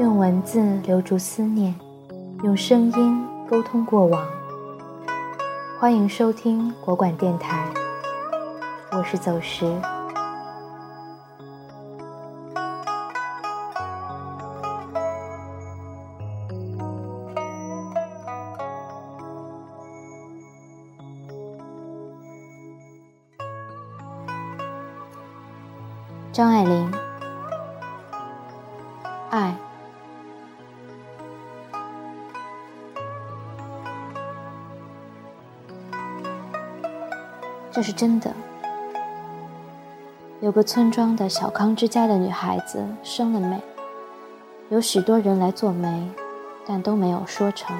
用文字留住思念，用声音沟通过往。欢迎收听国馆电台，我是走时。张爱玲，爱。这是真的。有个村庄的小康之家的女孩子生了美，有许多人来做媒，但都没有说成。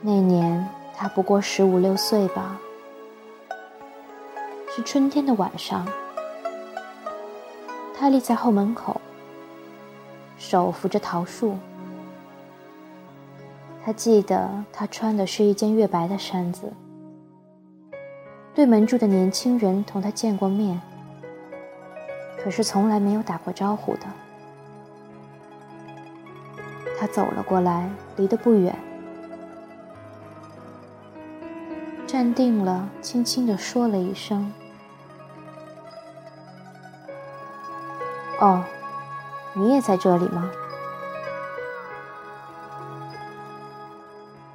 那年她不过十五六岁吧。是春天的晚上，她立在后门口，手扶着桃树。他记得，他穿的是一件月白的衫子。对门住的年轻人同他见过面，可是从来没有打过招呼的。他走了过来，离得不远，站定了，轻轻地说了一声：“哦，你也在这里吗？”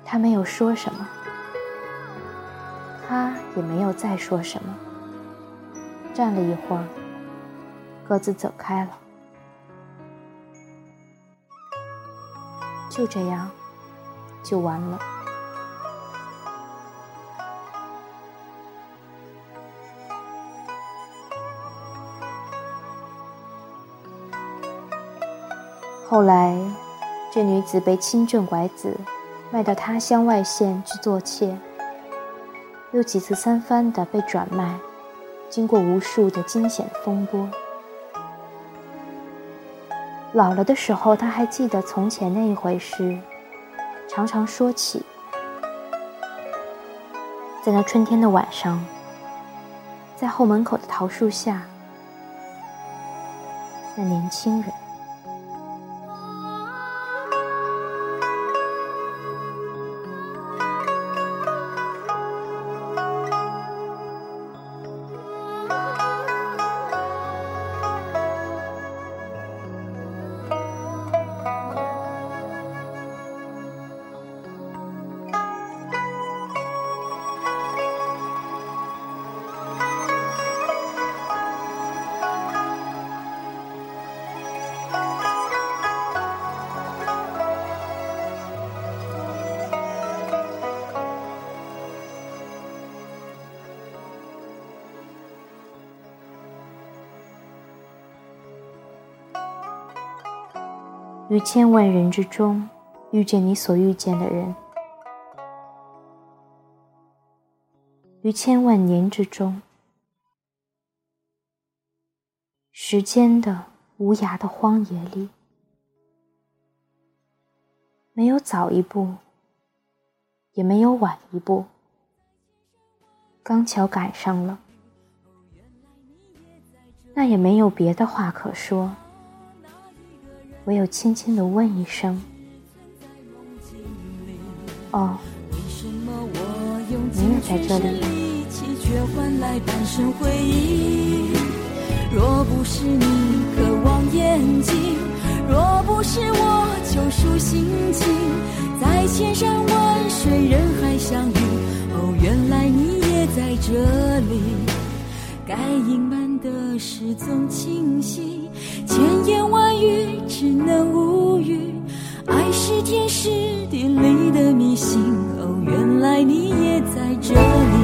他没有说什么，他也没有再说什么。站了一会儿，各自走开了。就这样，就完了。后来，这女子被亲政拐子。卖到他乡外县去做妾，又几次三番的被转卖，经过无数的惊险风波。老了的时候，他还记得从前那一回事，常常说起。在那春天的晚上，在后门口的桃树下，那年轻人。于千万人之中，遇见你所遇见的人；于千万年之中，时间的无涯的荒野里，没有早一步，也没有晚一步，刚巧赶上了，那也没有别的话可说。唯有轻轻的问一声：“哦，你也在这里。”若不是你渴望眼睛，若不是我救赎心情，在千山万水人海相遇，哦，原来你也在这里。该隐瞒的事总清晰，千言万语。只能无语，爱是天时地利的迷信。哦，原来你也在这里。